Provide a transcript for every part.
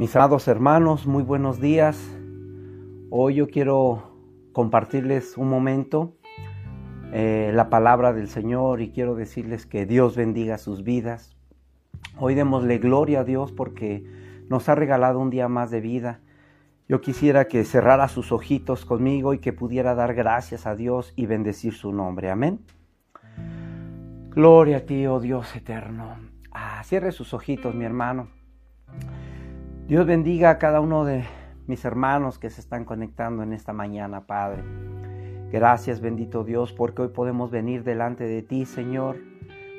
Mis amados hermanos, muy buenos días. Hoy yo quiero compartirles un momento eh, la palabra del Señor y quiero decirles que Dios bendiga sus vidas. Hoy démosle gloria a Dios porque nos ha regalado un día más de vida. Yo quisiera que cerrara sus ojitos conmigo y que pudiera dar gracias a Dios y bendecir su nombre. Amén. Gloria a ti, oh Dios eterno. Ah, cierre sus ojitos, mi hermano. Dios bendiga a cada uno de mis hermanos que se están conectando en esta mañana, Padre. Gracias, bendito Dios, porque hoy podemos venir delante de ti, Señor,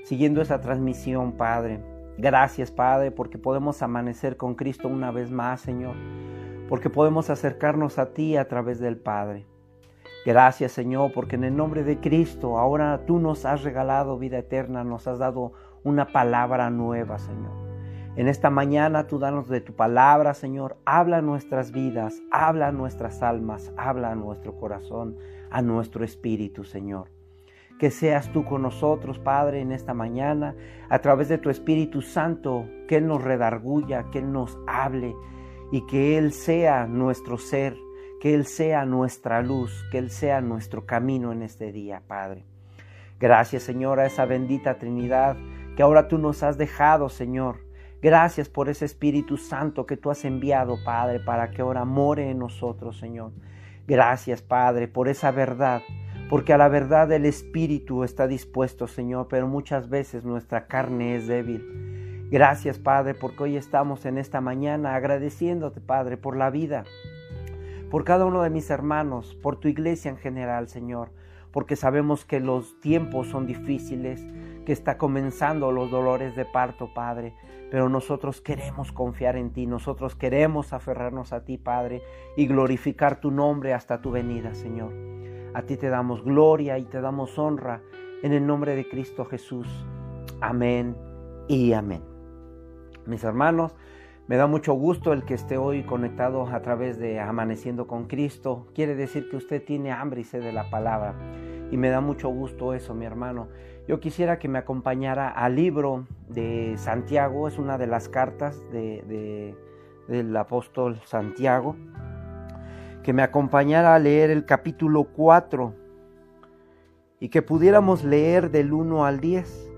siguiendo esa transmisión, Padre. Gracias, Padre, porque podemos amanecer con Cristo una vez más, Señor, porque podemos acercarnos a ti a través del Padre. Gracias, Señor, porque en el nombre de Cristo ahora tú nos has regalado vida eterna, nos has dado una palabra nueva, Señor. En esta mañana tú danos de tu palabra, Señor. Habla nuestras vidas, habla nuestras almas, habla a nuestro corazón, a nuestro espíritu, Señor. Que seas tú con nosotros, Padre, en esta mañana, a través de tu Espíritu Santo, que Él nos redarguya, que Él nos hable y que Él sea nuestro ser, que Él sea nuestra luz, que Él sea nuestro camino en este día, Padre. Gracias, Señor, a esa bendita Trinidad que ahora tú nos has dejado, Señor Gracias por ese Espíritu Santo que tú has enviado, Padre, para que ahora more en nosotros, Señor. Gracias, Padre, por esa verdad, porque a la verdad el Espíritu está dispuesto, Señor, pero muchas veces nuestra carne es débil. Gracias, Padre, porque hoy estamos en esta mañana agradeciéndote, Padre, por la vida, por cada uno de mis hermanos, por tu iglesia en general, Señor, porque sabemos que los tiempos son difíciles, que está comenzando los dolores de parto, Padre. Pero nosotros queremos confiar en ti, nosotros queremos aferrarnos a ti, Padre, y glorificar tu nombre hasta tu venida, Señor. A ti te damos gloria y te damos honra en el nombre de Cristo Jesús. Amén y amén. Mis hermanos, me da mucho gusto el que esté hoy conectado a través de Amaneciendo con Cristo. Quiere decir que usted tiene hambre y sed de la palabra. Y me da mucho gusto eso, mi hermano. Yo quisiera que me acompañara al libro de Santiago, es una de las cartas de, del apóstol Santiago, que me acompañara a leer el capítulo 4 y que pudiéramos leer del 1 al 10.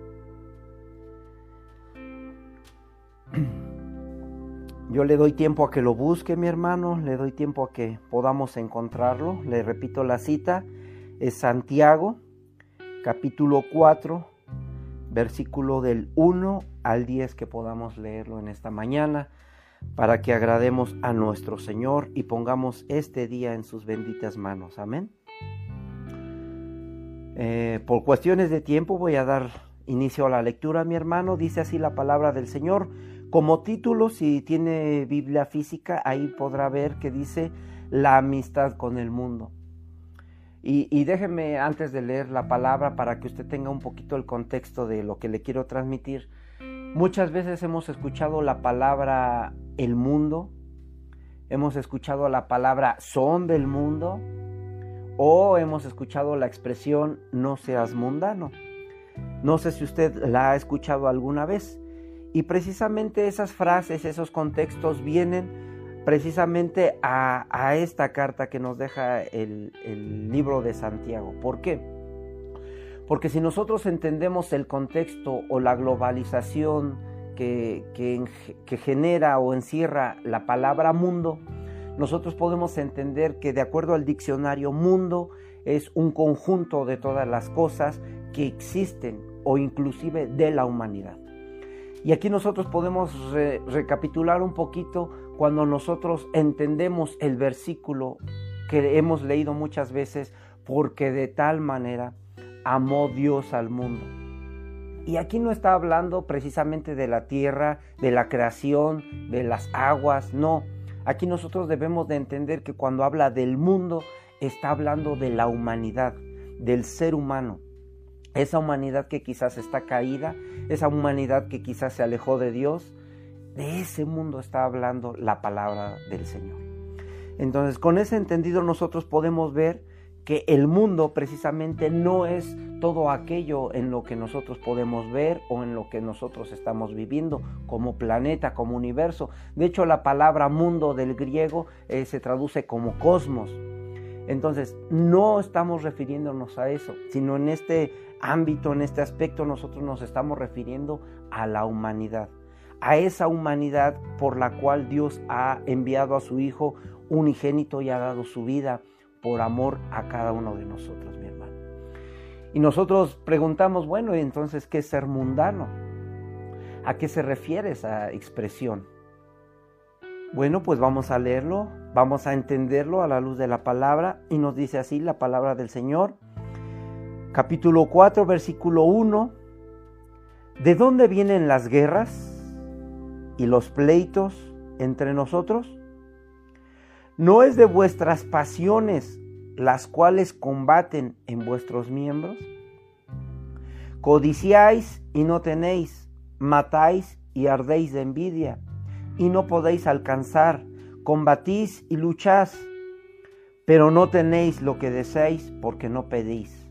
Yo le doy tiempo a que lo busque, mi hermano, le doy tiempo a que podamos encontrarlo. Le repito la cita, es Santiago capítulo 4, versículo del 1 al 10 que podamos leerlo en esta mañana para que agrademos a nuestro Señor y pongamos este día en sus benditas manos. Amén. Eh, por cuestiones de tiempo voy a dar inicio a la lectura, mi hermano. Dice así la palabra del Señor. Como título, si tiene Biblia física, ahí podrá ver que dice la amistad con el mundo. Y, déjeme antes de leer la palabra para que usted tenga un poquito el contexto de lo que le quiero transmitir. Muchas veces hemos escuchado la palabra el mundo, hemos escuchado la palabra son del mundo o hemos escuchado la expresión no seas mundano. No sé si usted la ha escuchado alguna vez. Y precisamente esas frases, esos contextos vienen precisamente a, esta carta que nos deja el, libro de Santiago. ¿Por qué? Porque si nosotros entendemos el contexto o la globalización que, que, genera o encierra la palabra mundo, nosotros podemos entender que de acuerdo al diccionario mundo es un conjunto de todas las cosas que existen o inclusive de la humanidad. Y aquí nosotros podemos recapitular un poquito cuando nosotros entendemos el versículo que hemos leído muchas veces, porque de tal manera amó Dios al mundo. Y aquí no está hablando precisamente de la tierra, de la creación, de las aguas, no. Aquí nosotros debemos de entender que cuando habla del mundo, está hablando de la humanidad, del ser humano. Esa humanidad que quizás está caída, esa humanidad que quizás se alejó de Dios, de ese mundo está hablando la palabra del Señor. Entonces, con ese entendido nosotros podemos ver que el mundo precisamente no es todo aquello en lo que nosotros podemos ver o en lo que nosotros estamos viviendo como planeta, como universo. De hecho, la palabra mundo del griego eh, se traduce como cosmos. Entonces, no estamos refiriéndonos a eso, sino en este ámbito, en este aspecto, nosotros nos estamos refiriendo a la humanidad, a esa humanidad por la cual Dios ha enviado a su Hijo unigénito y ha dado su vida por amor a cada uno de nosotros, mi hermano. Y nosotros preguntamos, bueno, entonces, ¿qué es ser mundano? ¿A qué se refiere esa expresión? Bueno, pues vamos a leerlo, vamos a entenderlo a la luz de la palabra y nos dice así la palabra del Señor. Capítulo 4, versículo 1. ¿De dónde vienen las guerras y los pleitos entre nosotros? ¿No es de vuestras pasiones las cuales combaten en vuestros miembros? Codiciáis y no tenéis, matáis y ardéis de envidia, y no podéis alcanzar, combatís y lucháis, pero no tenéis lo que deseáis porque no pedís.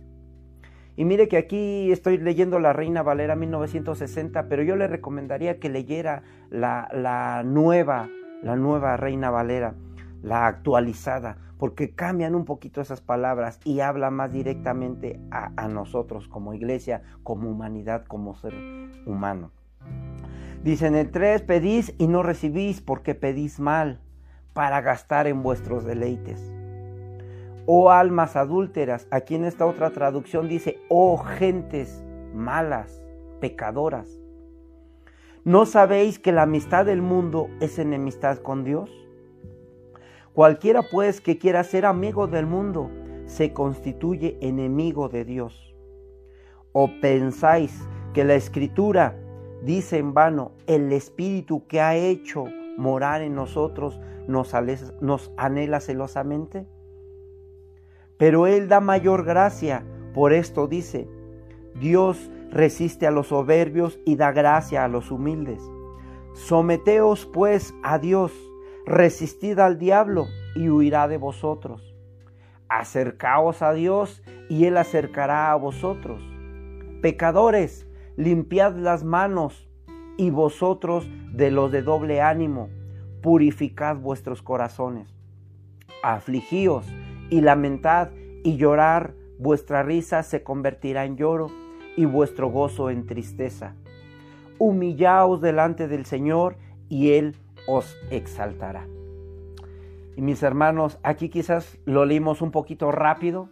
Y mire que aquí estoy leyendo la Reina Valera 1960, pero yo le recomendaría que leyera la, la nueva, la nueva Reina Valera la actualizada, porque cambian un poquito esas palabras y habla más directamente a, nosotros como iglesia, como humanidad, como ser humano. Dicen el 3, pedís y no recibís porque pedís mal para gastar en vuestros deleites. Oh almas adúlteras, aquí en esta otra traducción dice, oh gentes malas, pecadoras. ¿No sabéis que la amistad del mundo es enemistad con Dios? Cualquiera pues que quiera ser amigo del mundo se constituye enemigo de Dios. ¿O pensáis que la escritura dice en vano, el Espíritu que ha hecho morar en nosotros nos, nos anhela celosamente? Pero Él da mayor gracia, por esto dice, Dios resiste a los soberbios y da gracia a los humildes. Someteos pues a Dios resistid al diablo y huirá de vosotros. Acercaos a Dios y Él acercará a vosotros. Pecadores, limpiad las manos y vosotros de los de doble ánimo, purificad vuestros corazones. Afligíos y lamentad y llorar, vuestra risa se convertirá en lloro y vuestro gozo en tristeza. Humillaos delante del Señor y Él os exaltará. Y mis hermanos, aquí quizás lo leímos un poquito rápido,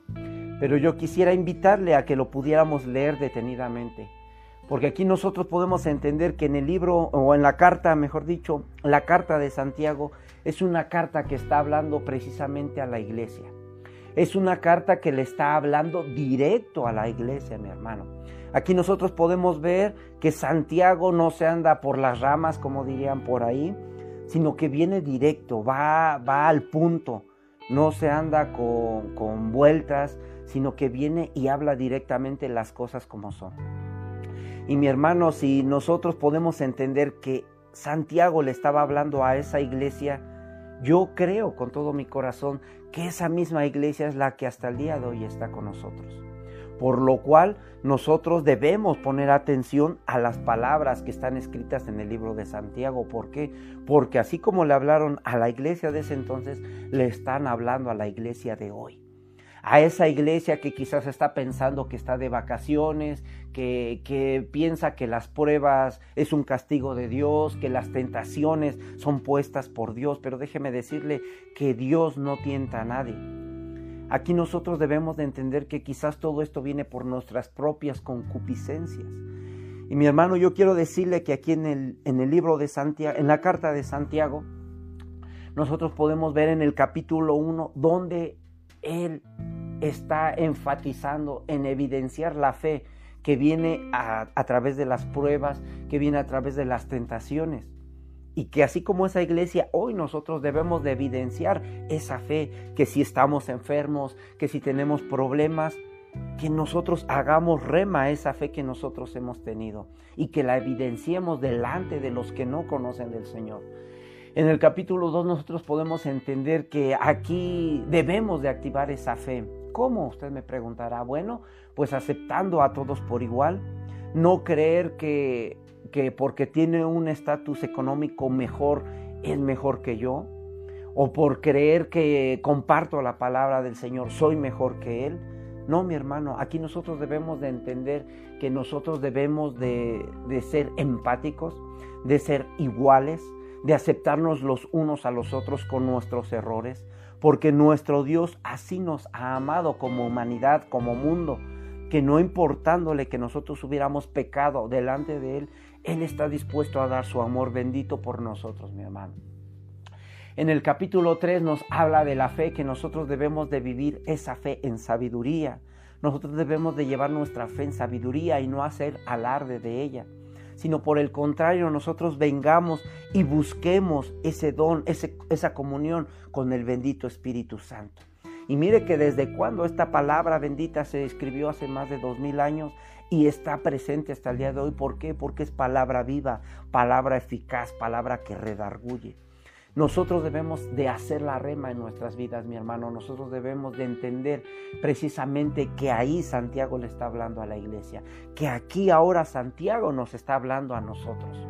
pero yo quisiera invitarle a que lo pudiéramos leer detenidamente. Porque aquí nosotros podemos entender que en el libro, o en la carta, mejor dicho, la carta de Santiago es una carta que está hablando precisamente a la iglesia. Es una carta que le está hablando directo a la iglesia, mi hermano. Aquí nosotros podemos ver que Santiago no se anda por las ramas, como dirían por ahí, sino que viene directo, va, va al punto, no se anda con, con vueltas, sino que viene y habla directamente las cosas como son. Y mi hermano, si nosotros podemos entender que Santiago le estaba hablando a esa iglesia, yo creo con todo mi corazón que esa misma iglesia es la que hasta el día de hoy está con nosotros por lo cual nosotros debemos poner atención a las palabras que están escritas en el libro de Santiago. ¿Por qué? Porque así como le hablaron a la iglesia de ese entonces, le están hablando a la iglesia de hoy. A esa iglesia que quizás está pensando que está de vacaciones, que, piensa que las pruebas es un castigo de Dios, que las tentaciones son puestas por Dios. Pero déjeme decirle que Dios no tienta a nadie. Aquí nosotros debemos de entender que quizás todo esto viene por nuestras propias concupiscencias. Y mi hermano, yo quiero decirle que aquí en el, en el libro de Santiago, en la carta de Santiago, nosotros podemos ver en el capítulo 1 donde él está enfatizando en evidenciar la fe que viene a, través de las pruebas, que viene a través de las tentaciones y que así como esa iglesia, hoy nosotros debemos de evidenciar esa fe, que si estamos enfermos, que si tenemos problemas, que nosotros hagamos rema esa fe que nosotros hemos tenido y que la evidenciemos delante de los que no conocen del Señor. En el capítulo 2 nosotros podemos entender que aquí debemos de activar esa fe, ¿Cómo? Usted me preguntará. Bueno, pues aceptando a todos por igual, no creer que, que porque tiene un estatus económico mejor es mejor que yo, o por creer que comparto la palabra del Señor soy mejor que Él. No, mi hermano, aquí nosotros debemos de entender que nosotros debemos de, de ser empáticos, de ser iguales, de aceptarnos los unos a los otros con nuestros errores, porque nuestro Dios así nos ha amado como humanidad, como mundo, que no importándole que nosotros hubiéramos pecado delante de Él, Él está dispuesto a dar su amor bendito por nosotros, mi hermano. En el capítulo 3 nos habla de la fe, que nosotros debemos de vivir esa fe en sabiduría. Nosotros debemos de llevar nuestra fe en sabiduría y no hacer alarde de ella sino por el contrario nosotros vengamos y busquemos ese don, esa comunión con el bendito Espíritu Santo. Y mire que desde cuando esta palabra bendita se escribió hace más de dos mil años y está presente hasta el día de hoy. ¿Por qué? Porque es palabra viva, palabra eficaz, palabra que redarguye. Nosotros debemos de hacer la rema en nuestras vidas, mi hermano. Nosotros debemos de entender precisamente que ahí Santiago le está hablando a la iglesia, que aquí ahora Santiago nos está hablando a nosotros.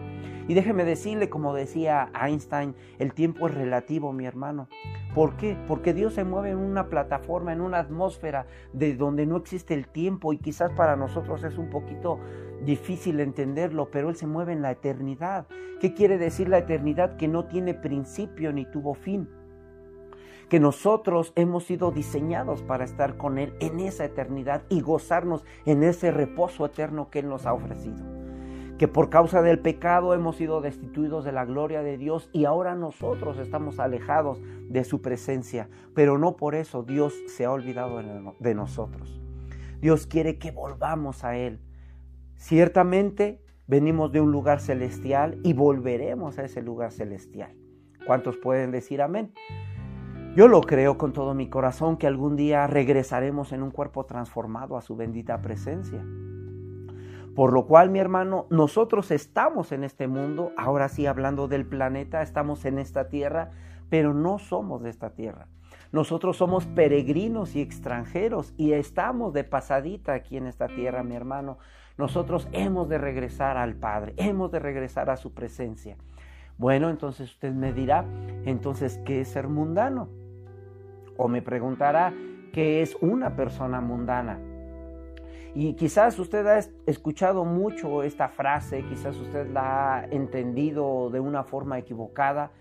Y déjeme decirle, como decía Einstein, el tiempo es relativo, mi hermano. ¿Por qué? Porque Dios se mueve en una plataforma, en una atmósfera de donde no existe el tiempo y quizás para nosotros es un poquito difícil entenderlo, pero Él se mueve en la eternidad. ¿Qué quiere decir la eternidad? Que no tiene principio ni tuvo fin. Que nosotros hemos sido diseñados para estar con Él en esa eternidad y gozarnos en ese reposo eterno que Él nos ha ofrecido que por causa del pecado hemos sido destituidos de la gloria de Dios y ahora nosotros estamos alejados de su presencia, pero no por eso Dios se ha olvidado de nosotros. Dios quiere que volvamos a Él. Ciertamente venimos de un lugar celestial y volveremos a ese lugar celestial. ¿Cuántos pueden decir amén? Yo lo creo con todo mi corazón que algún día regresaremos en un cuerpo transformado a su bendita presencia. Por lo cual, mi hermano, nosotros estamos en este mundo, ahora sí hablando del planeta, estamos en esta tierra, pero no somos de esta tierra. Nosotros somos peregrinos y extranjeros y estamos de pasadita aquí en esta tierra, mi hermano. Nosotros hemos de regresar al Padre, hemos de regresar a su presencia. Bueno, entonces usted me dirá, entonces, ¿qué es ser mundano? O me preguntará, ¿qué es una persona mundana? Y quizás usted ha escuchado mucho esta frase, quizás usted la ha entendido de una forma equivocada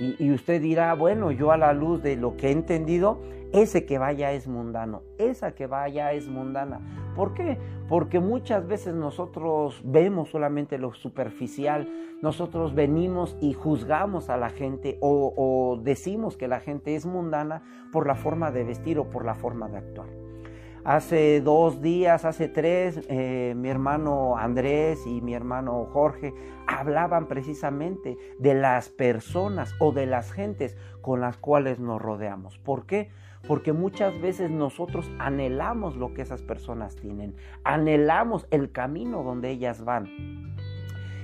y, usted dirá, bueno, yo a la luz de lo que he entendido, ese que vaya es mundano, esa que vaya es mundana. ¿Por qué? Porque muchas veces nosotros vemos solamente lo superficial, nosotros venimos y juzgamos a la gente o, o decimos que la gente es mundana por la forma de vestir o por la forma de actuar. Hace dos días, hace tres, eh, mi hermano Andrés y mi hermano Jorge hablaban precisamente de las personas o de las gentes con las cuales nos rodeamos. ¿Por qué? Porque muchas veces nosotros anhelamos lo que esas personas tienen, anhelamos el camino donde ellas van.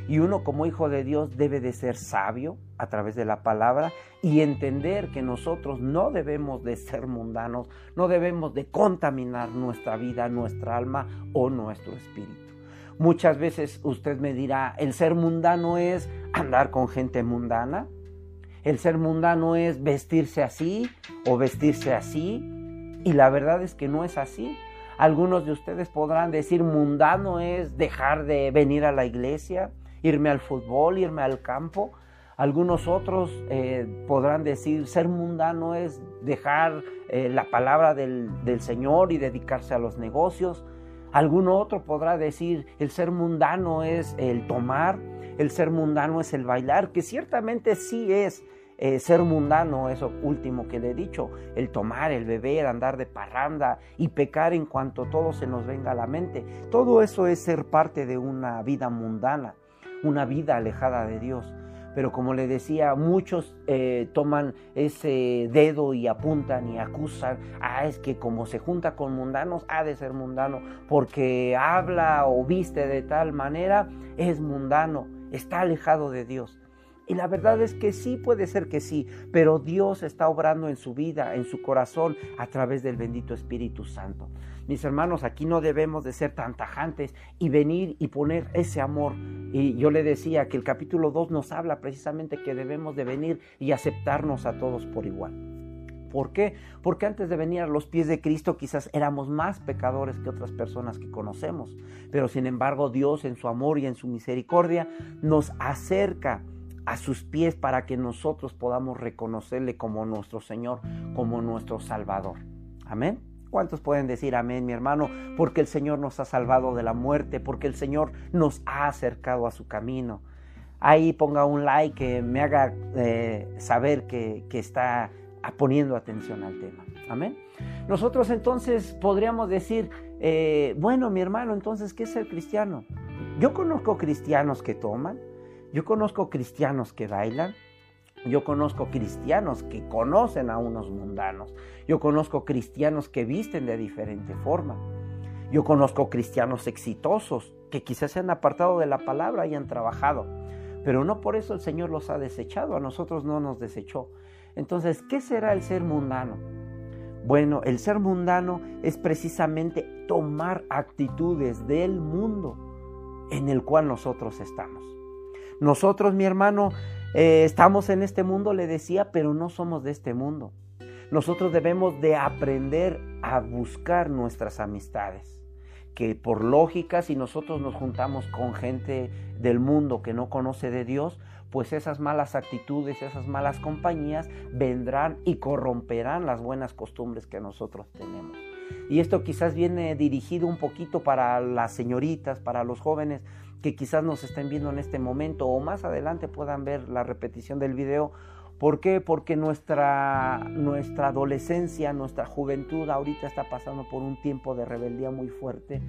Y uno como hijo de Dios debe de ser sabio a través de la palabra y entender que nosotros no debemos de ser mundanos, no debemos de contaminar nuestra vida, nuestra alma o nuestro espíritu. Muchas veces usted me dirá, el ser mundano es andar con gente mundana, el ser mundano es vestirse así o vestirse así y la verdad es que no es así. Algunos de ustedes podrán decir mundano es dejar de venir a la iglesia, irme al fútbol, irme al campo. Algunos otros eh, podrán decir, ser mundano es dejar eh, la palabra del, del Señor y dedicarse a los negocios. Algún otro podrá decir, el ser mundano es el tomar, el ser mundano es el bailar, que ciertamente sí es eh, ser mundano, eso último que le he dicho, el tomar, el beber, andar de parranda y pecar en cuanto todo se nos venga a la mente. Todo eso es ser parte de una vida mundana una vida alejada de Dios. Pero como le decía, muchos eh, toman ese dedo y apuntan y acusan, ah, es que como se junta con mundanos, ha de ser mundano, porque habla o viste de tal manera, es mundano, está alejado de Dios. Y la verdad es que sí, puede ser que sí, pero Dios está obrando en su vida, en su corazón, a través del bendito Espíritu Santo. Mis hermanos, aquí no debemos de ser tan tajantes y venir y poner ese amor. Y yo le decía que el capítulo 2 nos habla precisamente que debemos de venir y aceptarnos a todos por igual. ¿Por qué? Porque antes de venir a los pies de Cristo quizás éramos más pecadores que otras personas que conocemos. Pero sin embargo Dios en su amor y en su misericordia nos acerca a sus pies para que nosotros podamos reconocerle como nuestro Señor, como nuestro Salvador. Amén. ¿Cuántos pueden decir amén, mi hermano? Porque el Señor nos ha salvado de la muerte, porque el Señor nos ha acercado a su camino. Ahí ponga un like que me haga eh, saber que, está poniendo atención al tema. Amén. Nosotros entonces podríamos decir, eh, bueno, mi hermano, entonces, ¿qué es ser cristiano? Yo conozco cristianos que toman, yo conozco cristianos que bailan, yo conozco cristianos que conocen a unos mundanos, yo conozco cristianos que visten de diferente forma, yo conozco cristianos exitosos que quizás se han apartado de la palabra y han trabajado, pero no por eso el Señor los ha desechado, a nosotros no nos desechó. Entonces, ¿qué será el ser mundano? Bueno, el ser mundano es precisamente tomar actitudes del mundo en el cual nosotros estamos. Nosotros, mi hermano, eh, estamos en este mundo, le decía, pero no somos de este mundo. Nosotros debemos de aprender a buscar nuestras amistades. Que por lógica, si nosotros nos juntamos con gente del mundo que no conoce de Dios, pues esas malas actitudes, esas malas compañías vendrán y corromperán las buenas costumbres que nosotros tenemos. Y esto quizás viene dirigido un poquito para las señoritas, para los jóvenes, que quizás nos estén viendo en este momento o más adelante puedan ver la repetición del video. ¿Por qué? Porque nuestra, nuestra adolescencia, nuestra juventud ahorita está pasando por un tiempo de rebeldía muy fuerte,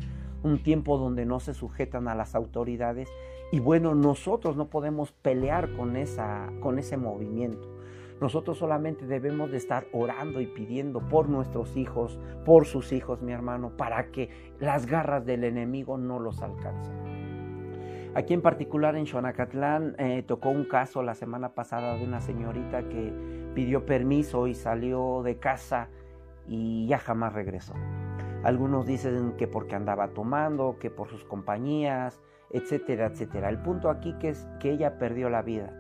un tiempo donde no se sujetan a las autoridades y bueno, nosotros no podemos pelear con, esa, con ese movimiento. Nosotros solamente debemos de estar orando y pidiendo por nuestros hijos, por sus hijos, mi hermano, para que las garras del enemigo no los alcancen. Aquí en particular en Xonacatlán eh, tocó un caso la semana pasada de una señorita que pidió permiso y salió de casa y ya jamás regresó. Algunos dicen que porque andaba tomando, que por sus compañías, etcétera, etcétera. El punto aquí que es que ella perdió la vida.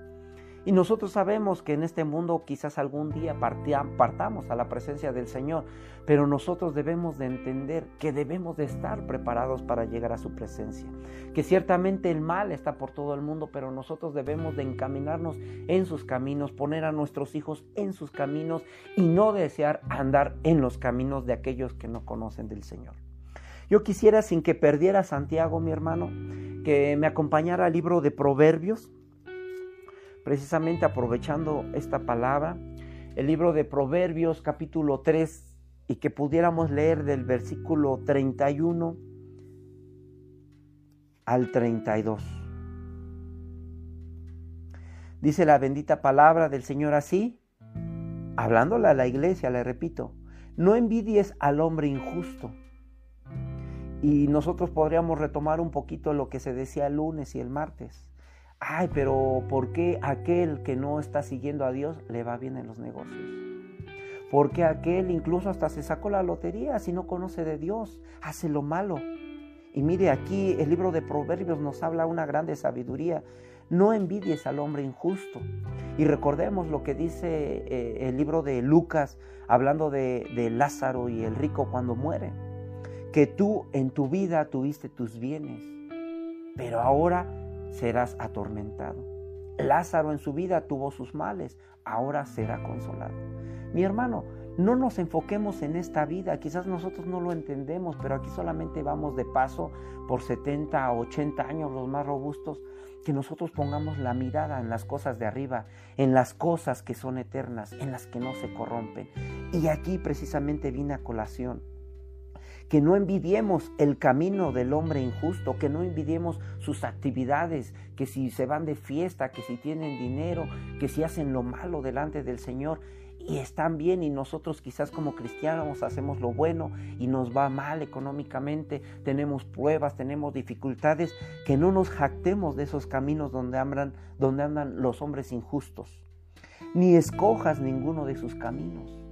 Y nosotros sabemos que en este mundo quizás algún día partamos a la presencia del Señor, pero nosotros debemos de entender que debemos de estar preparados para llegar a su presencia, que ciertamente el mal está por todo el mundo, pero nosotros debemos de encaminarnos en sus caminos, poner a nuestros hijos en sus caminos y no desear andar en los caminos de aquellos que no conocen del Señor. Yo quisiera, sin que perdiera Santiago, mi hermano, que me acompañara al libro de Proverbios, precisamente aprovechando esta palabra, el libro de Proverbios capítulo 3 y que pudiéramos leer del versículo 31 al 32. Dice la bendita palabra del Señor así, hablándole a la iglesia, le repito, no envidies al hombre injusto. Y nosotros podríamos retomar un poquito lo que se decía el lunes y el martes ay, pero ¿por qué aquel que no está siguiendo a Dios le va bien en los negocios? ¿Por qué aquel incluso hasta se sacó la lotería si no conoce de Dios? Hace lo malo. Y mire, aquí el libro de Proverbios nos habla una grande sabiduría. No envidies al hombre injusto. Y recordemos lo que dice eh, el libro de Lucas, hablando de, de Lázaro y el rico cuando muere. Que tú en tu vida tuviste tus bienes, pero ahora serás atormentado. Lázaro en su vida tuvo sus males, ahora será consolado. Mi hermano, no nos enfoquemos en esta vida, quizás nosotros no lo entendemos, pero aquí solamente vamos de paso por 70 o 80 años los más robustos, que nosotros pongamos la mirada en las cosas de arriba, en las cosas que son eternas, en las que no se corrompen. Y aquí precisamente viene a colación que no envidiemos el camino del hombre injusto, que no envidiemos sus actividades, que si se van de fiesta, que si tienen dinero, que si hacen lo malo delante del Señor. y están bien y nosotros quizás como cristianos hacemos lo bueno y nos va mal económicamente, tenemos pruebas, tenemos dificultades, que no nos jactemos de esos caminos donde andan, donde andan los hombres injustos, ni escojas ninguno de sus caminos.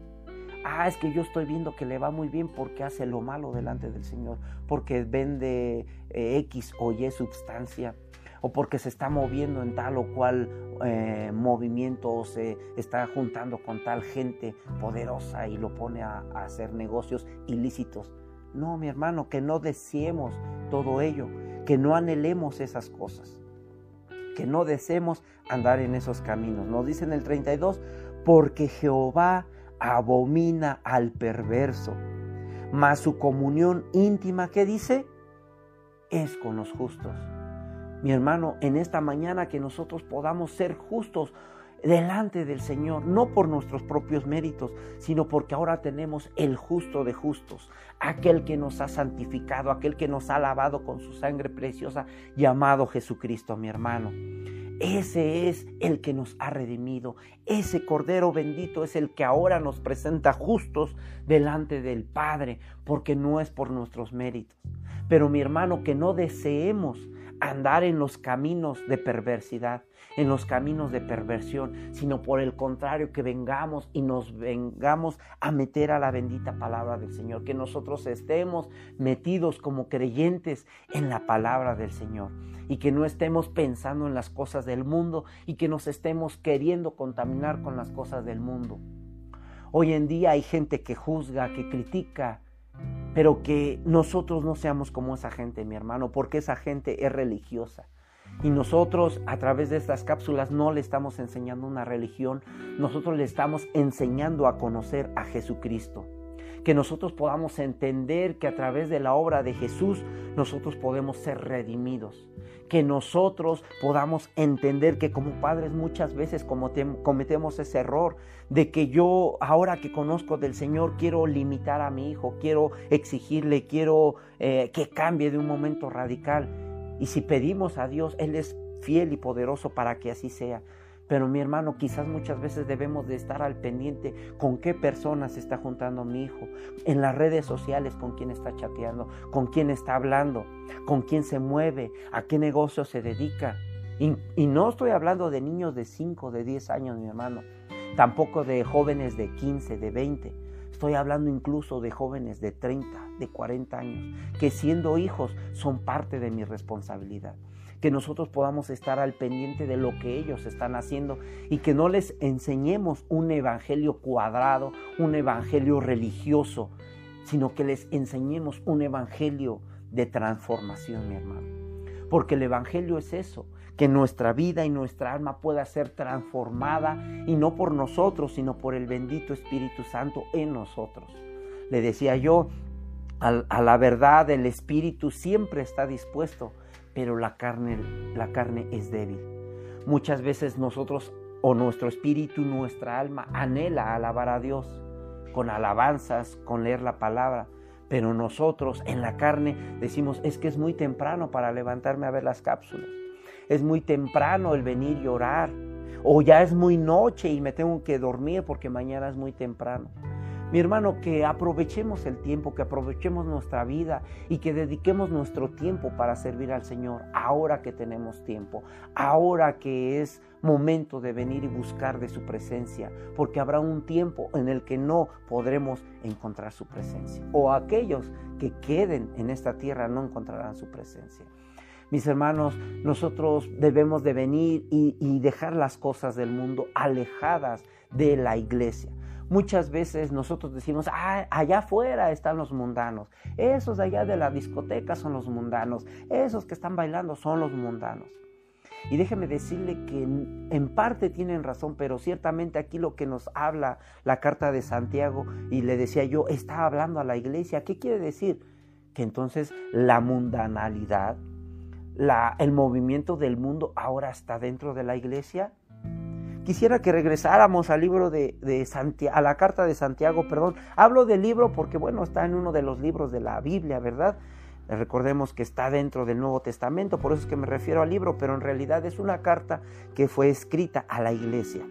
Ah, es que yo estoy viendo que le va muy bien porque hace lo malo delante del Señor, porque vende eh, X o Y sustancia o porque se está moviendo en tal o cual eh, movimiento o se está juntando con tal gente poderosa y lo pone a, a hacer negocios ilícitos. No, mi hermano, que no deseemos todo ello, que no anhelemos esas cosas, que no deseemos andar en esos caminos. Nos dice en el 32, porque Jehová abomina al perverso, mas su comunión íntima, ¿qué dice? Es con los justos mi hermano, en esta mañana que nosotros podamos ser justos delante del Señor, no por nuestros propios méritos, sino porque ahora tenemos el justo de justos, aquel que nos ha santificado, aquel que nos ha lavado con su sangre preciosa, llamado Jesucristo, mi hermano. Ese es el que nos ha redimido. Ese Cordero bendito es el que ahora nos presenta justos delante del Padre, porque no es por nuestros méritos. Pero mi hermano, que no deseemos andar en los caminos de perversidad, en los caminos de perversión, sino por el contrario, que vengamos y nos vengamos a meter a la bendita palabra del Señor, que nosotros estemos metidos como creyentes en la palabra del Señor y que no estemos pensando en las cosas del mundo y que nos estemos queriendo contaminar con las cosas del mundo. Hoy en día hay gente que juzga, que critica, pero que nosotros no seamos como esa gente, mi hermano, porque esa gente es religiosa. Y nosotros a través de estas cápsulas no le estamos enseñando una religión, nosotros le estamos enseñando a conocer a Jesucristo. Que nosotros podamos entender que a través de la obra de Jesús nosotros podemos ser redimidos que nosotros podamos entender que como padres muchas veces cometemos ese error de que yo ahora que conozco del Señor quiero limitar a mi hijo, quiero exigirle, quiero eh, que cambie de un momento radical. Y si pedimos a Dios, Él es fiel y poderoso para que así sea. Pero mi hermano, quizás muchas veces debemos de estar al pendiente con qué personas está juntando mi hijo, en las redes sociales con quién está chateando, con quién está hablando, con quién se mueve, a qué negocio se dedica. Y, y no estoy hablando de niños de 5, de 10 años, mi hermano, tampoco de jóvenes de 15, de 20. Estoy hablando incluso de jóvenes de 30, de 40 años, que siendo hijos son parte de mi responsabilidad que nosotros podamos estar al pendiente de lo que ellos están haciendo y que no les enseñemos un evangelio cuadrado, un evangelio religioso, sino que les enseñemos un evangelio de transformación, mi hermano. Porque el evangelio es eso, que nuestra vida y nuestra alma pueda ser transformada y no por nosotros, sino por el bendito Espíritu Santo en nosotros. Le decía yo, a, la verdad el Espíritu siempre está dispuesto pero la carne, la carne es débil. Muchas veces nosotros o nuestro espíritu, nuestra alma anhela alabar a Dios con alabanzas, con leer la palabra, pero nosotros en la carne decimos, es que es muy temprano para levantarme a ver las cápsulas, es muy temprano el venir y orar, o ya es muy noche y me tengo que dormir porque mañana es muy temprano. Mi hermano, que aprovechemos el tiempo, que aprovechemos nuestra vida y que dediquemos nuestro tiempo para servir al Señor ahora que tenemos tiempo, ahora que es momento de venir y buscar de su presencia, porque habrá un tiempo en el que no podremos encontrar su presencia, o aquellos que queden en esta tierra no encontrarán su presencia. Mis hermanos, nosotros debemos de venir y, dejar las cosas del mundo alejadas de la iglesia. Muchas veces nosotros decimos, ah, allá afuera están los mundanos, esos de allá de la discoteca son los mundanos, esos que están bailando son los mundanos. Y déjeme decirle que en parte tienen razón, pero ciertamente aquí lo que nos habla la carta de Santiago, y le decía yo, está hablando a la iglesia. ¿Qué quiere decir? Que entonces la mundanalidad, la, el movimiento del mundo ahora está dentro de la iglesia. Quisiera que regresáramos al libro de, a la carta de Santiago, perdón. Hablo del libro porque, bueno, está en uno de los libros de la Biblia, ¿verdad? Recordemos que está dentro del Nuevo Testamento, por eso es que me refiero al libro, pero en realidad es una carta que fue escrita a la iglesia.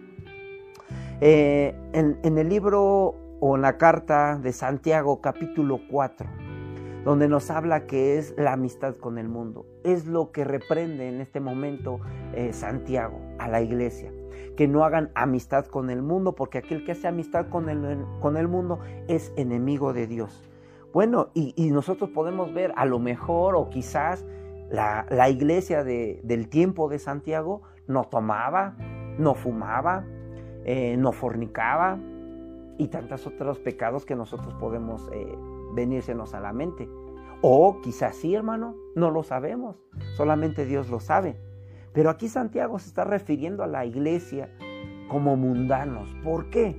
Eh, en, en el libro o en la carta de Santiago capítulo 4, donde nos habla que es la amistad con el mundo. Es lo que reprende en este momento eh, Santiago a la iglesia. Que no hagan amistad con el mundo, porque aquel que hace amistad con el, con el mundo es enemigo de Dios. Bueno, y, nosotros podemos ver a lo mejor o quizás la, la iglesia de, del tiempo de Santiago no tomaba, no fumaba, eh, no fornicaba y tantos otros pecados que nosotros podemos eh, venírsenos a la mente. O quizás sí, hermano, no lo sabemos, solamente Dios lo sabe. Pero aquí Santiago se está refiriendo a la iglesia como mundanos. ¿Por qué?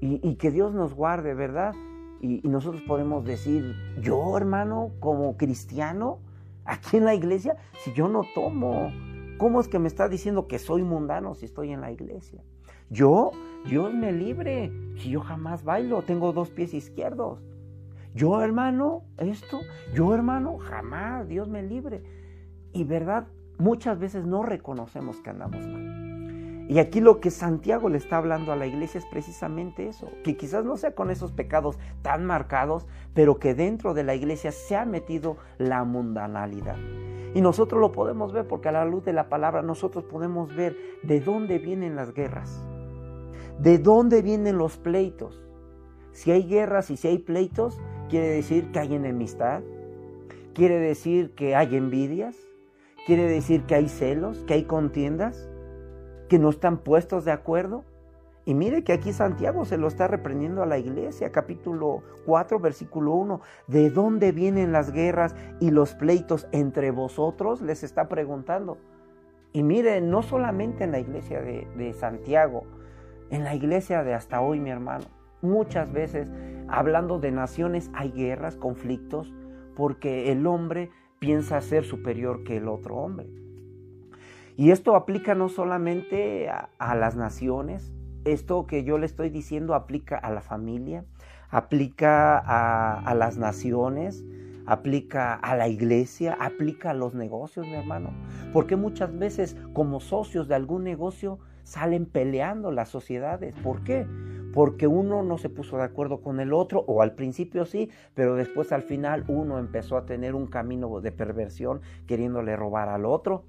Y, que Dios nos guarde, ¿verdad? Y, y, nosotros podemos decir, yo hermano, como cristiano, aquí en la iglesia, si yo no tomo, ¿cómo es que me está diciendo que soy mundano si estoy en la iglesia? Yo, Dios me libre, si yo jamás bailo, tengo dos pies izquierdos. Yo, hermano, esto, yo, hermano, jamás, Dios me libre. Y verdad, muchas veces no reconocemos que andamos mal. Y aquí lo que Santiago le está hablando a la iglesia es precisamente eso, que quizás no sea con esos pecados tan marcados, pero que dentro de la iglesia se ha metido la mundanalidad. Y nosotros lo podemos ver porque a la luz de la palabra nosotros podemos ver de dónde vienen las guerras, de dónde vienen los pleitos, si hay guerras y si hay pleitos, quiere decir que hay enemistad, quiere decir que hay envidias, quiere decir que hay celos, que hay contiendas, que no están puestos de acuerdo. Y mire que aquí Santiago se lo está reprendiendo a la iglesia, capítulo 4, versículo 1. ¿De dónde vienen las guerras y los pleitos entre vosotros? Les está preguntando. Y mire, no solamente en la iglesia de, de Santiago, en la iglesia de hasta hoy, mi hermano. Muchas veces, hablando de naciones, hay guerras, conflictos, porque el hombre piensa ser superior que el otro hombre. Y esto aplica no solamente a, las naciones, esto que yo le estoy diciendo aplica a la familia, aplica a, a, las naciones, aplica a la iglesia, aplica a los negocios, mi hermano. Porque muchas veces como socios de algún negocio salen peleando las sociedades. ¿Por qué? Porque uno no se puso de acuerdo con el otro, o al principio sí, pero después al final uno empezó a tener un camino de perversión queriéndole robar al otro.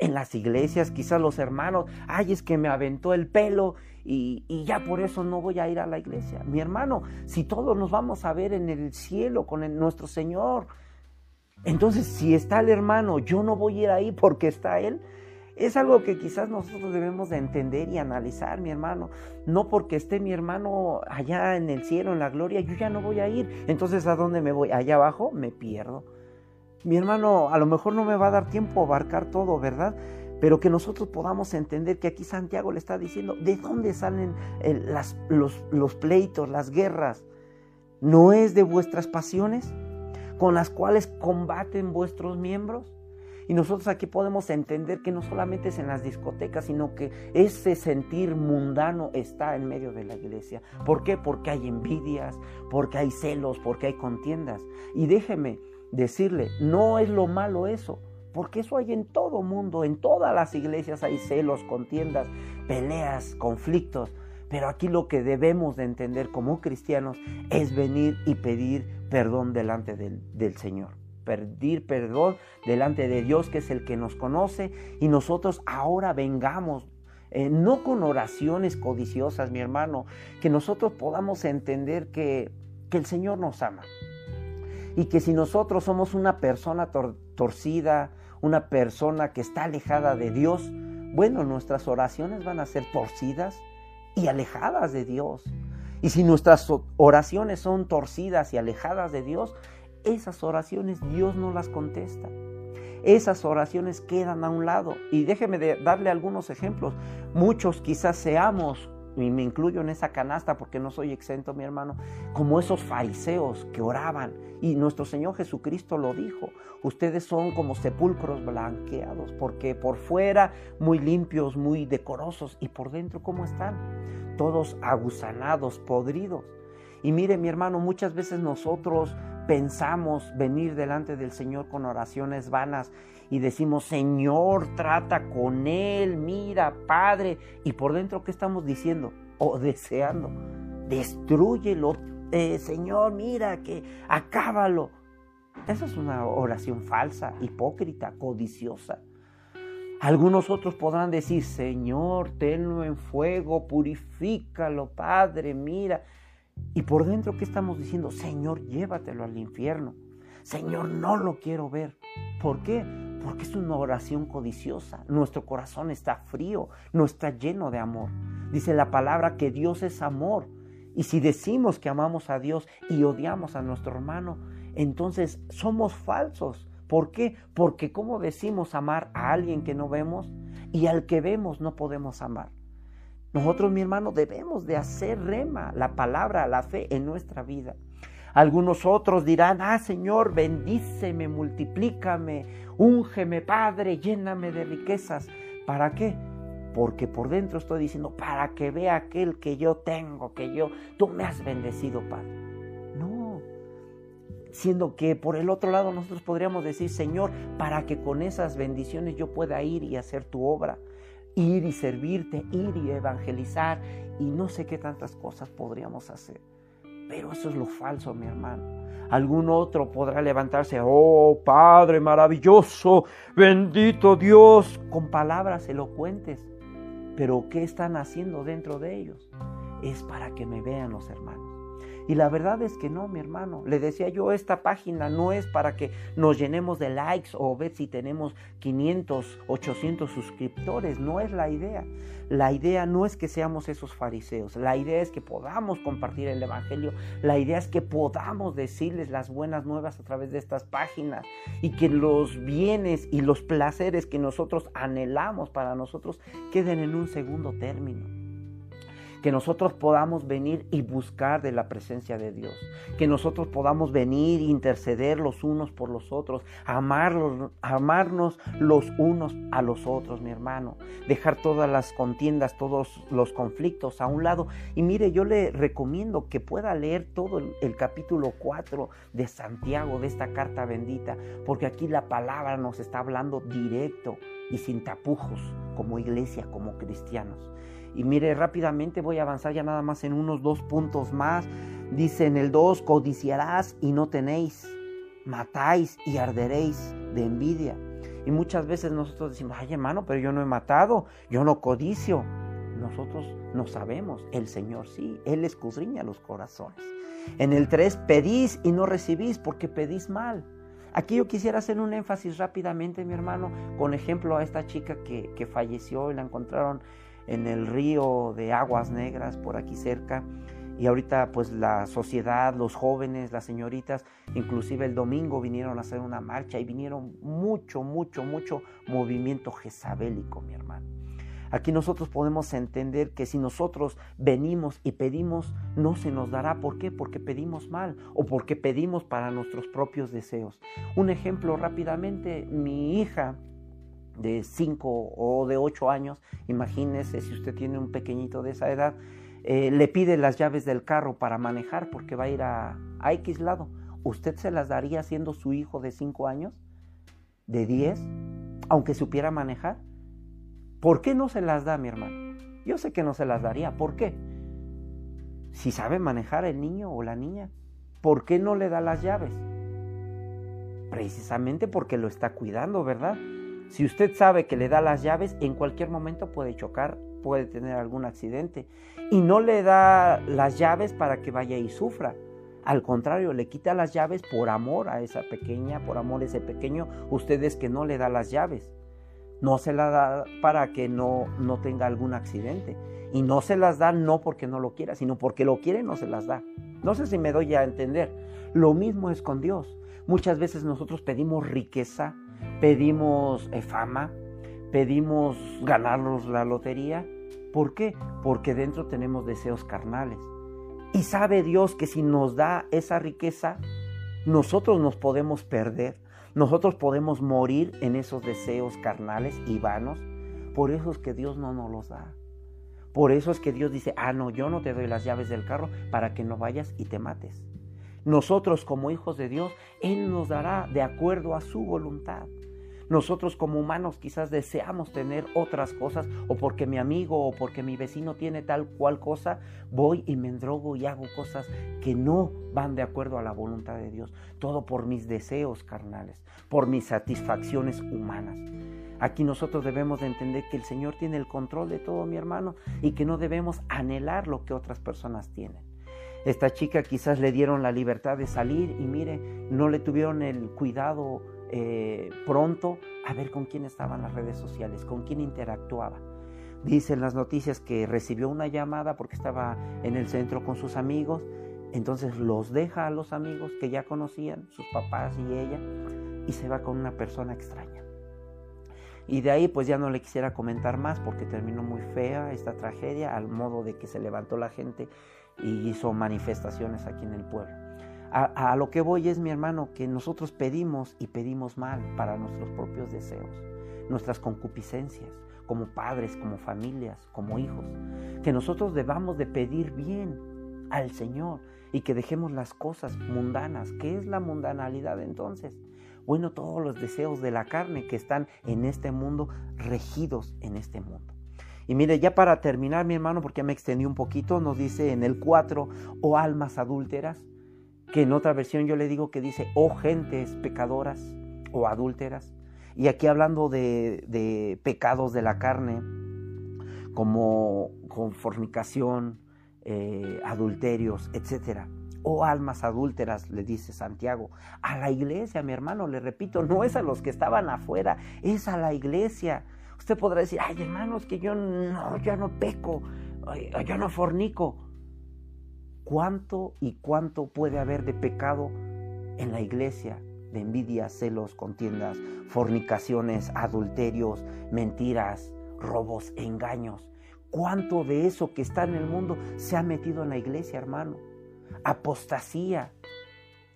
En las iglesias, quizás los hermanos, ay, es que me aventó el pelo y, ya por eso no voy a ir a la iglesia. Mi hermano, si todos nos vamos a ver en el cielo con nuestro Señor, entonces si está el hermano, yo no voy a ir ahí porque está él. Es algo que quizás nosotros debemos de entender y analizar, mi hermano. No porque esté mi hermano allá en el cielo, en la gloria, yo ya no voy a ir. Entonces, ¿a dónde me voy? Allá abajo me pierdo. Mi hermano, a lo mejor no me va a dar tiempo a abarcar todo, ¿verdad? Pero que nosotros podamos entender que aquí Santiago le está diciendo, ¿de dónde salen los, los pleitos, las guerras? ¿No es de vuestras pasiones con las cuales combaten vuestros miembros? Y nosotros aquí podemos entender que no solamente es en las discotecas, sino que ese sentir mundano está en medio de la iglesia. ¿Por qué? Porque hay envidias, porque hay celos, porque hay contiendas. Y déjeme decirle, no es lo malo eso, porque eso hay en todo mundo, en todas las iglesias hay celos, contiendas, peleas, conflictos. Pero aquí lo que debemos de entender como cristianos es venir y pedir perdón delante del, del Señor pedir perdón delante de Dios, que es el que nos conoce, y nosotros ahora vengamos, eh, no con oraciones codiciosas, mi hermano, que nosotros podamos entender que, que el Señor nos ama. Y que si nosotros somos una persona torcida, una persona que está alejada de Dios, bueno, nuestras oraciones van a ser torcidas y alejadas de Dios. Y si nuestras oraciones son torcidas y alejadas de Dios, esas oraciones Dios no las contesta. Esas oraciones quedan a un lado. Y déjeme darle algunos ejemplos. Muchos quizás seamos, y me incluyo en esa canasta porque no soy exento, mi hermano, como esos fariseos que oraban. Y nuestro Señor Jesucristo lo dijo. Ustedes son como sepulcros blanqueados, porque por fuera muy limpios, muy decorosos, y por dentro, ¿cómo están? Todos aguzanados, podridos. Y mire mi hermano, muchas veces nosotros pensamos venir delante del Señor con oraciones vanas y decimos, Señor, trata con Él, mira, Padre, y por dentro, ¿qué estamos diciendo o deseando? Destrúyelo, eh, Señor, mira, que acábalo. Esa es una oración falsa, hipócrita, codiciosa. Algunos otros podrán decir, Señor, tenlo en fuego, purifícalo, Padre, mira. Y por dentro, ¿qué estamos diciendo? Señor, llévatelo al infierno. Señor, no lo quiero ver. ¿Por qué? Porque es una oración codiciosa. Nuestro corazón está frío, no está lleno de amor. Dice la palabra que Dios es amor. Y si decimos que amamos a Dios y odiamos a nuestro hermano, entonces somos falsos. ¿Por qué? Porque ¿cómo decimos amar a alguien que no vemos y al que vemos no podemos amar? Nosotros, mi hermano, debemos de hacer rema la palabra, la fe en nuestra vida. Algunos otros dirán, ah Señor, bendíceme, multiplícame, úngeme, Padre, lléname de riquezas. ¿Para qué? Porque por dentro estoy diciendo, para que vea aquel que yo tengo, que yo, tú me has bendecido, Padre. No, siendo que por el otro lado nosotros podríamos decir, Señor, para que con esas bendiciones yo pueda ir y hacer tu obra ir y servirte, ir y evangelizar y no sé qué tantas cosas podríamos hacer. Pero eso es lo falso, mi hermano. Algún otro podrá levantarse, oh Padre maravilloso, bendito Dios, con palabras elocuentes. Pero ¿qué están haciendo dentro de ellos? Es para que me vean los hermanos. Y la verdad es que no, mi hermano. Le decía yo, esta página no es para que nos llenemos de likes o ver si tenemos 500, 800 suscriptores. No es la idea. La idea no es que seamos esos fariseos. La idea es que podamos compartir el Evangelio. La idea es que podamos decirles las buenas nuevas a través de estas páginas. Y que los bienes y los placeres que nosotros anhelamos para nosotros queden en un segundo término que nosotros podamos venir y buscar de la presencia de Dios, que nosotros podamos venir e interceder los unos por los otros, amarlos, amarnos los unos a los otros, mi hermano, dejar todas las contiendas, todos los conflictos a un lado. Y mire, yo le recomiendo que pueda leer todo el, el capítulo 4 de Santiago, de esta carta bendita, porque aquí la palabra nos está hablando directo y sin tapujos, como iglesia, como cristianos. Y mire, rápidamente voy a avanzar ya nada más en unos dos puntos más. Dice en el 2, codiciarás y no tenéis, matáis y arderéis de envidia. Y muchas veces nosotros decimos, ay hermano, pero yo no he matado, yo no codicio. Nosotros no sabemos, el Señor sí, Él escudriña los corazones. En el 3, pedís y no recibís porque pedís mal. Aquí yo quisiera hacer un énfasis rápidamente, mi hermano, con ejemplo a esta chica que, que falleció y la encontraron en el río de aguas negras por aquí cerca. Y ahorita pues la sociedad, los jóvenes, las señoritas, inclusive el domingo vinieron a hacer una marcha y vinieron mucho, mucho, mucho movimiento jezabélico, mi hermano. Aquí nosotros podemos entender que si nosotros venimos y pedimos, no se nos dará. ¿Por qué? Porque pedimos mal o porque pedimos para nuestros propios deseos. Un ejemplo rápidamente, mi hija de 5 o de 8 años, imagínese si usted tiene un pequeñito de esa edad, eh, le pide las llaves del carro para manejar porque va a ir a, a X lado. ¿Usted se las daría siendo su hijo de 5 años? ¿De 10? Aunque supiera manejar. ¿Por qué no se las da, mi hermano? Yo sé que no se las daría. ¿Por qué? Si sabe manejar el niño o la niña, ¿por qué no le da las llaves? Precisamente porque lo está cuidando, ¿verdad? Si usted sabe que le da las llaves, en cualquier momento puede chocar, puede tener algún accidente. Y no le da las llaves para que vaya y sufra. Al contrario, le quita las llaves por amor a esa pequeña, por amor a ese pequeño. Usted es que no le da las llaves. No se las da para que no, no tenga algún accidente. Y no se las da no porque no lo quiera, sino porque lo quiere, no se las da. No sé si me doy a entender. Lo mismo es con Dios. Muchas veces nosotros pedimos riqueza, pedimos eh, fama, pedimos ganarnos la lotería. ¿Por qué? Porque dentro tenemos deseos carnales. Y sabe Dios que si nos da esa riqueza, nosotros nos podemos perder, nosotros podemos morir en esos deseos carnales y vanos. Por eso es que Dios no nos los da. Por eso es que Dios dice, ah, no, yo no te doy las llaves del carro para que no vayas y te mates. Nosotros como hijos de Dios, Él nos dará de acuerdo a su voluntad. Nosotros como humanos quizás deseamos tener otras cosas o porque mi amigo o porque mi vecino tiene tal cual cosa, voy y me endrogo y hago cosas que no van de acuerdo a la voluntad de Dios. Todo por mis deseos carnales, por mis satisfacciones humanas. Aquí nosotros debemos de entender que el Señor tiene el control de todo, mi hermano, y que no debemos anhelar lo que otras personas tienen. Esta chica quizás le dieron la libertad de salir y mire, no le tuvieron el cuidado eh, pronto a ver con quién estaba en las redes sociales, con quién interactuaba. Dicen las noticias que recibió una llamada porque estaba en el centro con sus amigos, entonces los deja a los amigos que ya conocían, sus papás y ella, y se va con una persona extraña. Y de ahí pues ya no le quisiera comentar más porque terminó muy fea esta tragedia, al modo de que se levantó la gente y hizo manifestaciones aquí en el pueblo. A, lo que voy es, mi hermano, que nosotros pedimos y pedimos mal para nuestros propios deseos, nuestras concupiscencias, como padres, como familias, como hijos. Que nosotros debamos de pedir bien al Señor y que dejemos las cosas mundanas. ¿Qué es la mundanalidad entonces? Bueno, todos los deseos de la carne que están en este mundo, regidos en este mundo. Y mire, ya para terminar, mi hermano, porque ya me extendí un poquito, nos dice en el 4, o almas adúlteras, que en otra versión yo le digo que dice, oh gentes pecadoras o adúlteras. Y aquí hablando de, pecados de la carne, como con fornicación, eh, adulterios, etcétera. Oh almas adúlteras, le dice Santiago. A la iglesia, mi hermano, le repito, no es a los que estaban afuera, es a la iglesia. Usted podrá decir, ay hermanos, que yo no, yo no peco, yo no fornico. ¿Cuánto y cuánto puede haber de pecado en la iglesia? De envidia, celos, contiendas, fornicaciones, adulterios, mentiras, robos, engaños. ¿Cuánto de eso que está en el mundo se ha metido en la iglesia, hermano? Apostasía,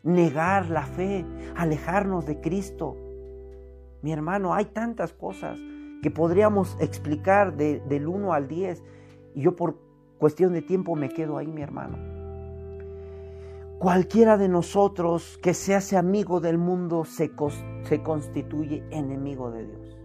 negar la fe, alejarnos de Cristo. Mi hermano, hay tantas cosas que podríamos explicar del 1 al 10 y yo por cuestión de tiempo me quedo ahí, mi hermano. Cualquiera de nosotros que se hace amigo del mundo se, se constituye enemigo de Dios.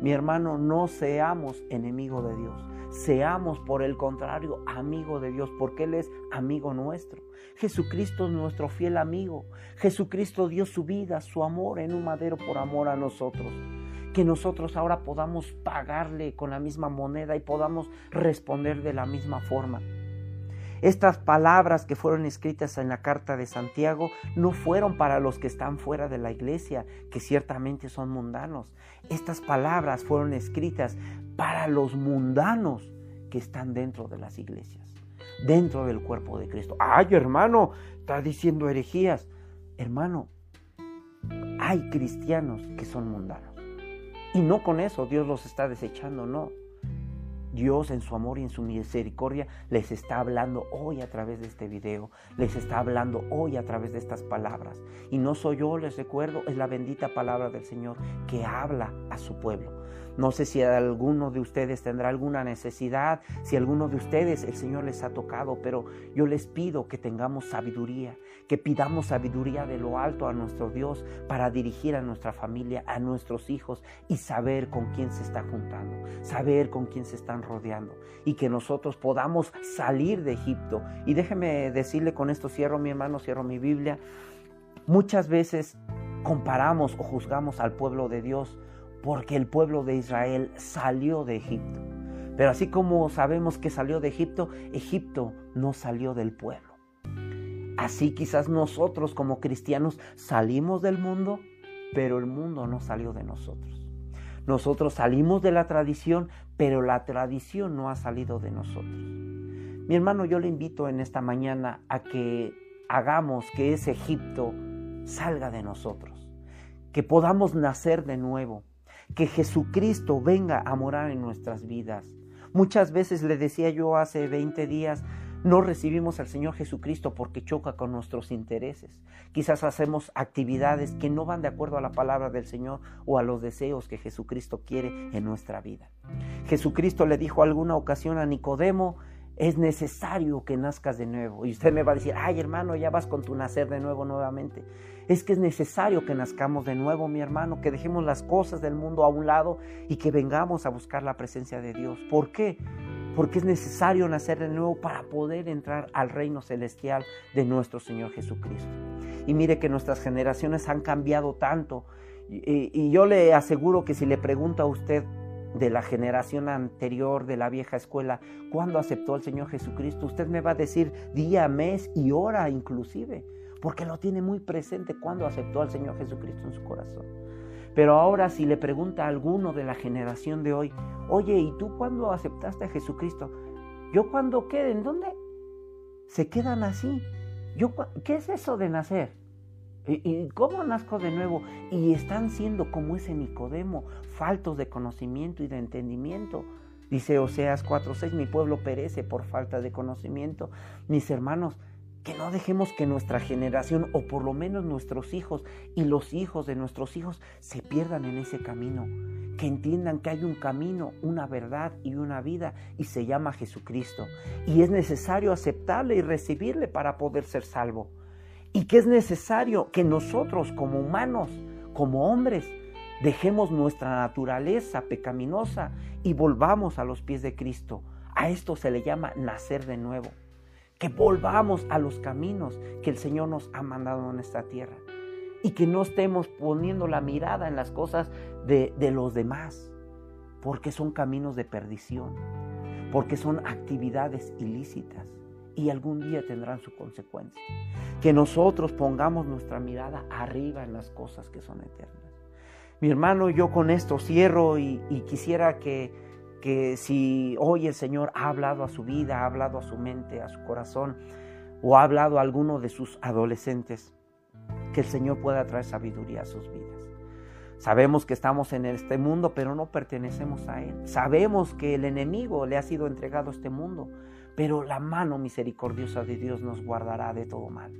Mi hermano, no seamos enemigo de Dios. Seamos, por el contrario, amigo de Dios, porque Él es amigo nuestro. Jesucristo es nuestro fiel amigo. Jesucristo dio su vida, su amor en un madero por amor a nosotros que nosotros ahora podamos pagarle con la misma moneda y podamos responder de la misma forma. Estas palabras que fueron escritas en la carta de Santiago no fueron para los que están fuera de la iglesia, que ciertamente son mundanos. Estas palabras fueron escritas para los mundanos que están dentro de las iglesias, dentro del cuerpo de Cristo. Ay, hermano, está diciendo herejías. Hermano, hay cristianos que son mundanos. Y no con eso Dios los está desechando, no. Dios en su amor y en su misericordia les está hablando hoy a través de este video, les está hablando hoy a través de estas palabras. Y no soy yo, les recuerdo, es la bendita palabra del Señor que habla a su pueblo. No sé si alguno de ustedes tendrá alguna necesidad, si alguno de ustedes el Señor les ha tocado, pero yo les pido que tengamos sabiduría, que pidamos sabiduría de lo alto a nuestro Dios para dirigir a nuestra familia, a nuestros hijos y saber con quién se está juntando, saber con quién se están rodeando y que nosotros podamos salir de Egipto. Y déjeme decirle con esto, cierro mi hermano, cierro mi Biblia. Muchas veces comparamos o juzgamos al pueblo de Dios porque el pueblo de Israel salió de Egipto. Pero así como sabemos que salió de Egipto, Egipto no salió del pueblo. Así quizás nosotros como cristianos salimos del mundo, pero el mundo no salió de nosotros. Nosotros salimos de la tradición, pero la tradición no ha salido de nosotros. Mi hermano, yo le invito en esta mañana a que hagamos que ese Egipto salga de nosotros, que podamos nacer de nuevo, que Jesucristo venga a morar en nuestras vidas. Muchas veces le decía yo hace 20 días, no recibimos al Señor Jesucristo porque choca con nuestros intereses. Quizás hacemos actividades que no van de acuerdo a la palabra del Señor o a los deseos que Jesucristo quiere en nuestra vida. Jesucristo le dijo alguna ocasión a Nicodemo, Es necesario que nazcas de nuevo. Y usted me va a decir, ay hermano, ya vas con tu nacer de nuevo nuevamente. Es que es necesario que nazcamos de nuevo, mi hermano, que dejemos las cosas del mundo a un lado y que vengamos a buscar la presencia de Dios. ¿Por qué? Porque es necesario nacer de nuevo para poder entrar al reino celestial de nuestro Señor Jesucristo. Y mire que nuestras generaciones han cambiado tanto. Y, y yo le aseguro que si le pregunto a usted de la generación anterior, de la vieja escuela, cuándo aceptó al Señor Jesucristo, usted me va a decir día, mes y hora inclusive, porque lo tiene muy presente cuando aceptó al Señor Jesucristo en su corazón. Pero ahora si le pregunta a alguno de la generación de hoy, oye, ¿y tú cuándo aceptaste a Jesucristo? ¿Yo cuándo qué? ¿En dónde? Se quedan así. Yo, ¿Qué es eso de nacer? ¿Y, cómo nazco de nuevo? Y están siendo como ese Nicodemo, faltos de conocimiento y de entendimiento. Dice Oseas 4:6, mi pueblo perece por falta de conocimiento. Mis hermanos, que no dejemos que nuestra generación, o por lo menos nuestros hijos y los hijos de nuestros hijos, se pierdan en ese camino. Que entiendan que hay un camino, una verdad y una vida, y se llama Jesucristo. Y es necesario aceptarle y recibirle para poder ser salvo y que es necesario que nosotros como humanos, como hombres, dejemos nuestra naturaleza pecaminosa y volvamos a los pies de Cristo. A esto se le llama nacer de nuevo. Que volvamos a los caminos que el Señor nos ha mandado en esta tierra. Y que no estemos poniendo la mirada en las cosas de, de los demás. Porque son caminos de perdición. Porque son actividades ilícitas y algún día tendrán su consecuencia. Que nosotros pongamos nuestra mirada arriba en las cosas que son eternas. Mi hermano, yo con esto cierro y, quisiera que, que si hoy el Señor ha hablado a su vida, ha hablado a su mente, a su corazón, o ha hablado a alguno de sus adolescentes, que el Señor pueda traer sabiduría a sus vidas. Sabemos que estamos en este mundo, pero no pertenecemos a Él. Sabemos que el enemigo le ha sido entregado a este mundo, pero la mano misericordiosa de Dios nos guardará de todo mal.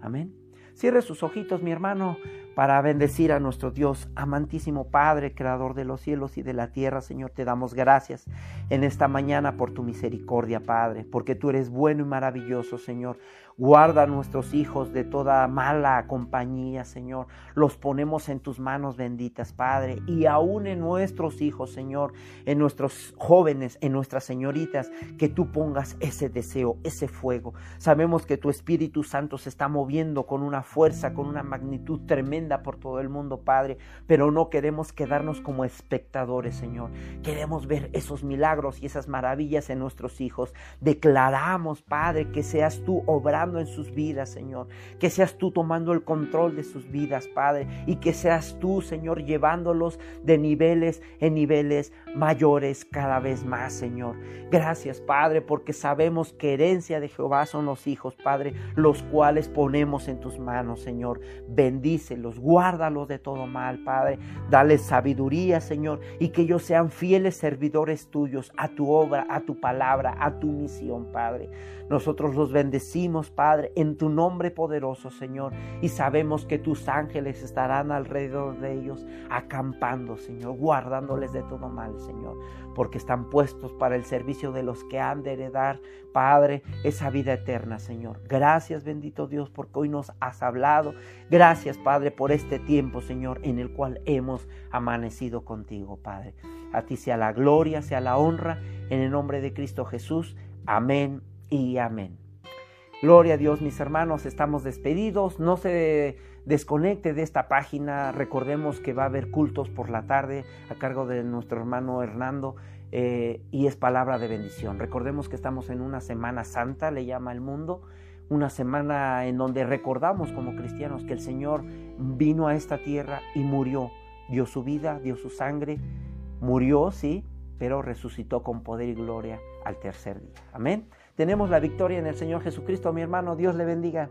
Amén. Cierre sus ojitos, mi hermano, para bendecir a nuestro Dios, amantísimo Padre, creador de los cielos y de la tierra. Señor, te damos gracias en esta mañana por tu misericordia, Padre, porque tú eres bueno y maravilloso, Señor. Guarda a nuestros hijos de toda mala compañía, Señor. Los ponemos en tus manos benditas, Padre. Y aún en nuestros hijos, Señor, en nuestros jóvenes, en nuestras señoritas, que tú pongas ese deseo, ese fuego. Sabemos que tu Espíritu Santo se está moviendo con una fuerza, con una magnitud tremenda por todo el mundo, Padre. Pero no queremos quedarnos como espectadores, Señor. Queremos ver esos milagros y esas maravillas en nuestros hijos. Declaramos, Padre, que seas tú en sus vidas, Señor. Que seas tú tomando el control de sus vidas, Padre. Y que seas tú, Señor, llevándolos de niveles en niveles mayores cada vez más, Señor. Gracias, Padre, porque sabemos que herencia de Jehová son los hijos, Padre, los cuales ponemos en tus manos, Señor. Bendícelos, guárdalos de todo mal, Padre. Dale sabiduría, Señor, y que ellos sean fieles servidores tuyos a tu obra, a tu palabra, a tu misión, Padre. Nosotros los bendecimos, Padre, en tu nombre poderoso, Señor. Y sabemos que tus ángeles estarán alrededor de ellos, acampando, Señor, guardándoles de todo mal, Señor. Porque están puestos para el servicio de los que han de heredar, Padre, esa vida eterna, Señor. Gracias, bendito Dios, porque hoy nos has hablado. Gracias, Padre, por este tiempo, Señor, en el cual hemos amanecido contigo, Padre. A ti sea la gloria, sea la honra, en el nombre de Cristo Jesús. Amén y amén. Gloria a Dios, mis hermanos, estamos despedidos. No se desconecte de esta página. Recordemos que va a haber cultos por la tarde a cargo de nuestro hermano Hernando eh, y es palabra de bendición. Recordemos que estamos en una semana santa, le llama el mundo, una semana en donde recordamos como cristianos que el Señor vino a esta tierra y murió, dio su vida, dio su sangre, murió, sí, pero resucitó con poder y gloria al tercer día. Amén. Tenemos la victoria en el Señor Jesucristo, mi hermano. Dios le bendiga.